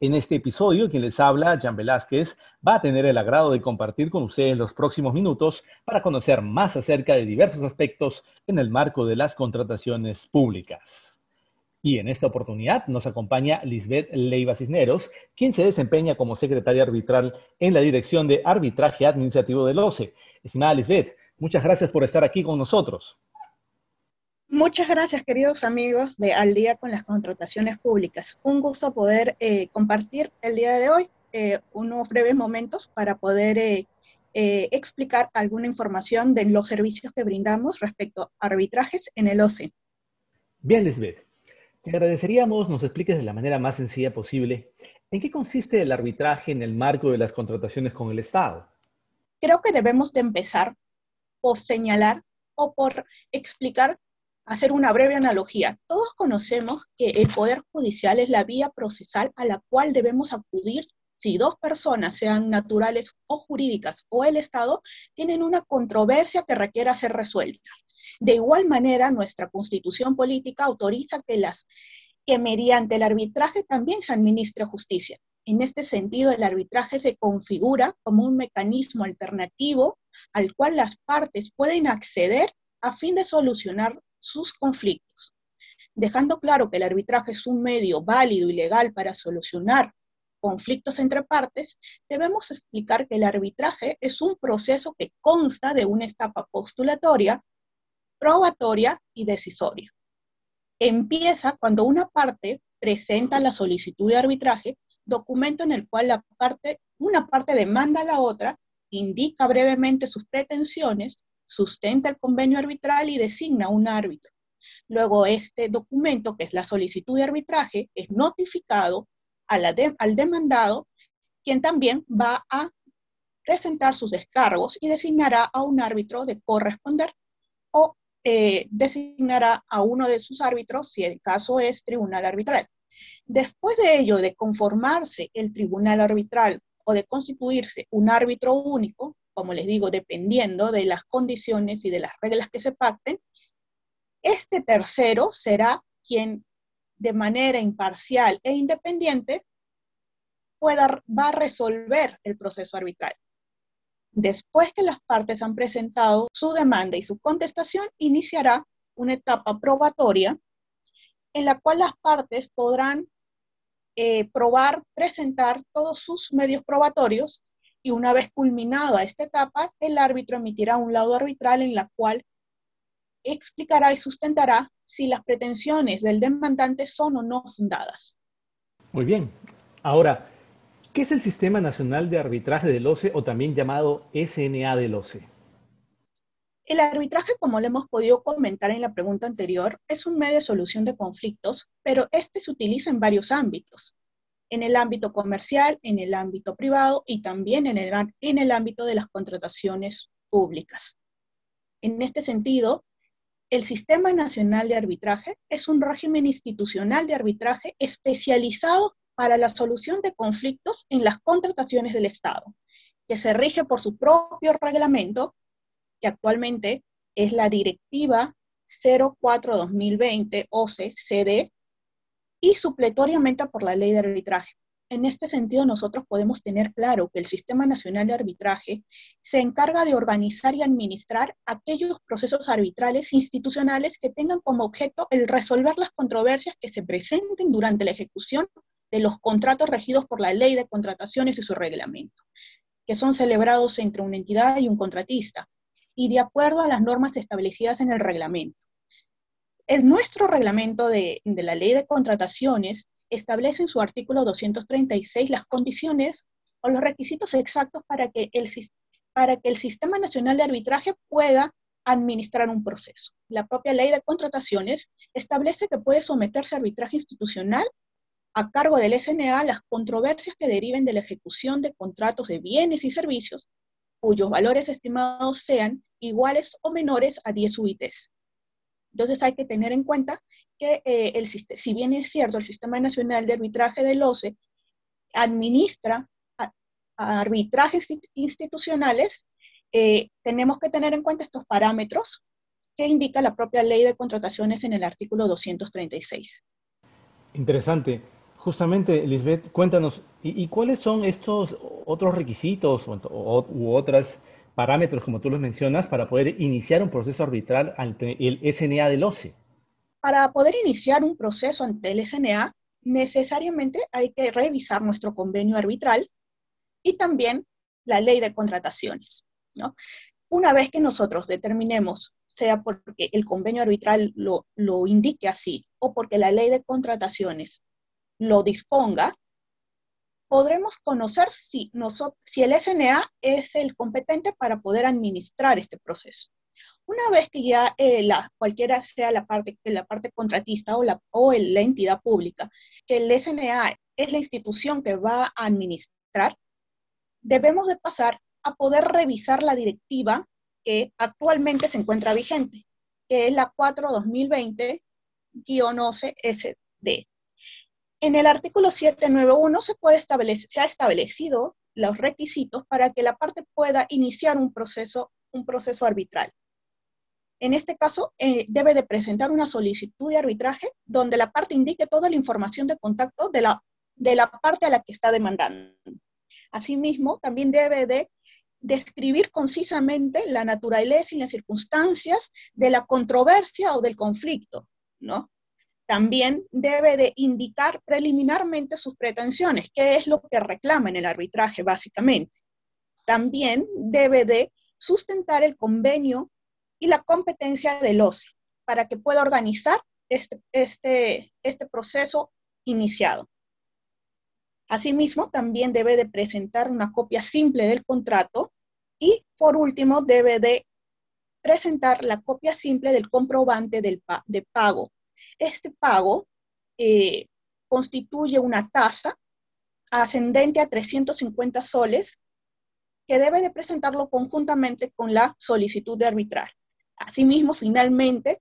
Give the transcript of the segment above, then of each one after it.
En este episodio, quien les habla, Jan Velázquez, va a tener el agrado de compartir con ustedes los próximos minutos para conocer más acerca de diversos aspectos en el marco de las contrataciones públicas. Y en esta oportunidad nos acompaña Lisbeth Leiva Cisneros, quien se desempeña como secretaria arbitral en la Dirección de Arbitraje Administrativo del OCE. Estimada Lisbeth, muchas gracias por estar aquí con nosotros. Muchas gracias, queridos amigos de Al día con las contrataciones públicas. Un gusto poder eh, compartir el día de hoy eh, unos breves momentos para poder eh, explicar alguna información de los servicios que brindamos respecto a arbitrajes en el OCE. Bien, Lisbeth. Te agradeceríamos nos expliques de la manera más sencilla posible en qué consiste el arbitraje en el marco de las contrataciones con el Estado. Creo que debemos de empezar por señalar o por explicar hacer una breve analogía. Todos conocemos que el Poder Judicial es la vía procesal a la cual debemos acudir si dos personas, sean naturales o jurídicas, o el Estado, tienen una controversia que requiera ser resuelta. De igual manera, nuestra constitución política autoriza que, las, que mediante el arbitraje también se administre justicia. En este sentido, el arbitraje se configura como un mecanismo alternativo al cual las partes pueden acceder a fin de solucionar sus conflictos, dejando claro que el arbitraje es un medio válido y legal para solucionar conflictos entre partes, debemos explicar que el arbitraje es un proceso que consta de una etapa postulatoria, probatoria y decisoria. Empieza cuando una parte presenta la solicitud de arbitraje, documento en el cual la parte, una parte demanda a la otra, indica brevemente sus pretensiones, sustenta el convenio arbitral y designa un árbitro. Luego, este documento, que es la solicitud de arbitraje, es notificado al demandado, quien también va a presentar sus descargos y designará a un árbitro de corresponder o eh, designará a uno de sus árbitros si el caso es tribunal arbitral. Después de ello, de conformarse el tribunal arbitral o de constituirse un árbitro único, como les digo, dependiendo de las condiciones y de las reglas que se pacten, este tercero será quien de manera imparcial e independiente pueda, va a resolver el proceso arbitral. Después que las partes han presentado su demanda y su contestación, iniciará una etapa probatoria en la cual las partes podrán eh, probar, presentar todos sus medios probatorios y una vez culminada esta etapa, el árbitro emitirá un laudo arbitral en la cual explicará y sustentará si las pretensiones del demandante son o no fundadas. Muy bien. Ahora, ¿qué es el Sistema Nacional de Arbitraje del OCE o también llamado SNA del OCE? El arbitraje, como le hemos podido comentar en la pregunta anterior, es un medio de solución de conflictos, pero este se utiliza en varios ámbitos en el ámbito comercial, en el ámbito privado y también en el, en el ámbito de las contrataciones públicas. En este sentido, el Sistema Nacional de Arbitraje es un régimen institucional de arbitraje especializado para la solución de conflictos en las contrataciones del Estado, que se rige por su propio reglamento, que actualmente es la Directiva 04-2020 OCE-CD, y supletoriamente por la ley de arbitraje. En este sentido, nosotros podemos tener claro que el Sistema Nacional de Arbitraje se encarga de organizar y administrar aquellos procesos arbitrales institucionales que tengan como objeto el resolver las controversias que se presenten durante la ejecución de los contratos regidos por la ley de contrataciones y su reglamento, que son celebrados entre una entidad y un contratista, y de acuerdo a las normas establecidas en el reglamento. El, nuestro reglamento de, la ley de contrataciones establece en su artículo 236 las condiciones o los requisitos exactos para que el, para que el Sistema Nacional de Arbitraje pueda administrar un proceso. La propia ley de contrataciones establece que puede someterse a arbitraje institucional a cargo del SNA las controversias que deriven de la ejecución de contratos de bienes y servicios cuyos valores estimados sean iguales o menores a 10 UITs. Entonces hay que tener en cuenta que eh, el, si bien es cierto, el Sistema Nacional de Arbitraje del OCE administra arbitrajes institucionales, eh, tenemos que tener en cuenta estos parámetros que indica la propia ley de contrataciones en el artículo 236. Interesante. Justamente, Lisbeth, cuéntanos, ¿y, cuáles son estos otros requisitos u otros parámetros, como tú los mencionas, para poder iniciar un proceso arbitral ante el SNA del OCE? Para poder iniciar un proceso ante el SNA, necesariamente hay que revisar nuestro convenio arbitral y también la ley de contrataciones. ¿no? Una vez que nosotros determinemos, sea porque el convenio arbitral lo, lo indique así o porque la ley de contrataciones lo disponga, podremos conocer si, nosotros, si el SNA es el competente para poder administrar este proceso. Una vez que ya eh, la, cualquiera sea la parte, la parte contratista o la, o la entidad pública, que el SNA es la institución que va a administrar, debemos de pasar a poder revisar la directiva que actualmente se encuentra vigente, que es la 4-2020-11-SD. En el artículo 791 se, puede ha establecido los requisitos para que la parte pueda iniciar un proceso, un proceso arbitral. En este caso, eh, debe de presentar una solicitud de arbitraje donde la parte indique toda la información de contacto de la, de la parte a la que está demandando. Asimismo, también debe de describir concisamente la naturaleza y las circunstancias de la controversia o del conflicto, ¿no? También debe de indicar preliminarmente sus pretensiones, qué es lo que reclama en el arbitraje básicamente. También debe de sustentar el convenio y la competencia del OCE para que pueda organizar este, este, este proceso iniciado. Asimismo, también debe de presentar una copia simple del contrato y, por último, debe de presentar la copia simple del comprobante del de pago este pago eh, constituye una tasa ascendente a 350 soles que debe de presentarlo conjuntamente con la solicitud de arbitrar. Asimismo, finalmente,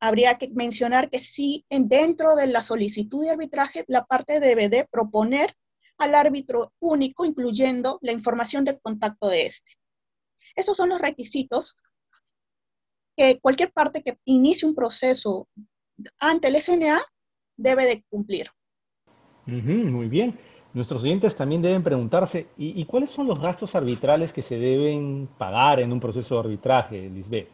habría que mencionar que si dentro de la solicitud de arbitraje la parte debe de proponer al árbitro único, incluyendo la información de contacto de este. Esos son los requisitos que cualquier parte que inicie un proceso ante el SNA debe de cumplir. muy bien. Nuestros oyentes también deben preguntarse, ¿y, cuáles son los gastos arbitrales que se deben pagar en un proceso de arbitraje, Lisbeth?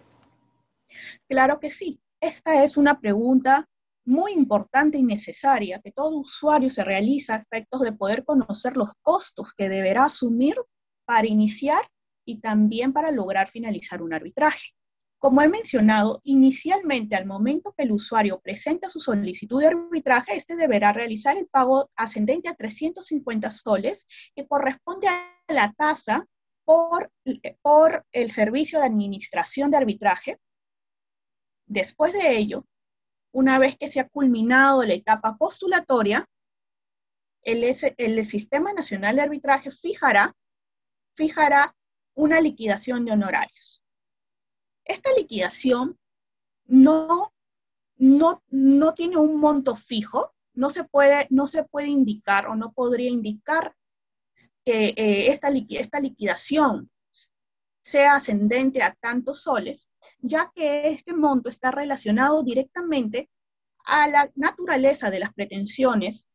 Claro que sí. Esta es una pregunta muy importante y necesaria que todo usuario se realiza a efectos de poder conocer los costos que deberá asumir para iniciar y también para lograr finalizar un arbitraje. Como he mencionado, inicialmente al momento que el usuario presenta su solicitud de arbitraje, este deberá realizar el pago ascendente a 350 soles, que corresponde a la tasa por, por el servicio de administración de arbitraje. Después de ello, una vez que se ha culminado la etapa postulatoria, el, el Sistema Nacional de Arbitraje fijará, fijará una liquidación de honorarios. Esta liquidación no, no, no tiene un monto fijo, no se, puede, no se puede indicar o no podría indicar que eh, esta, esta liquidación sea ascendente a tantos soles, ya que este monto está relacionado directamente a la naturaleza de las pretensiones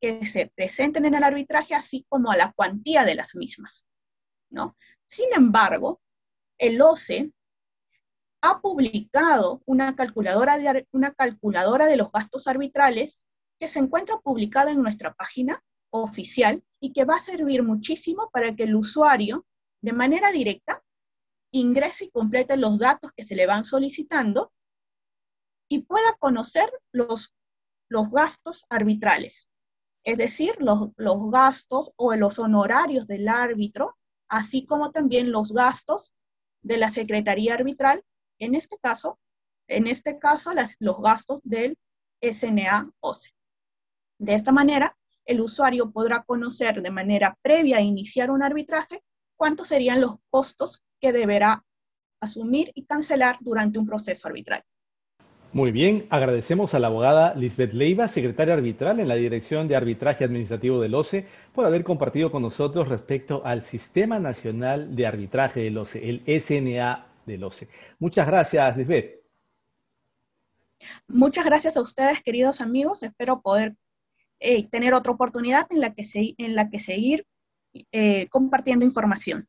que se presenten en el arbitraje, así como a la cuantía de las mismas. ¿no? Sin embargo, el OCE ha publicado una calculadora, de, una calculadora de los gastos arbitrales que se encuentra publicada en nuestra página oficial y que va a servir muchísimo para que el usuario, de manera directa, ingrese y complete los datos que se le van solicitando y pueda conocer los, los gastos arbitrales, es decir, los, los gastos o los honorarios del árbitro, así como también los gastos de la Secretaría Arbitral en este caso, en este caso los gastos del SNA-OCE. De esta manera, el usuario podrá conocer de manera previa a iniciar un arbitraje cuántos serían los costos que deberá asumir y cancelar durante un proceso arbitral. Muy bien, agradecemos a la abogada Lisbeth Leiva, secretaria arbitral en la Dirección de Arbitraje Administrativo del OCE, por haber compartido con nosotros respecto al Sistema Nacional de Arbitraje del OCE, el SNA OCE. Muchas gracias, Lisbeth. Muchas gracias a ustedes, queridos amigos. Espero poder eh, tener otra oportunidad en la que, en la que seguir eh, compartiendo información.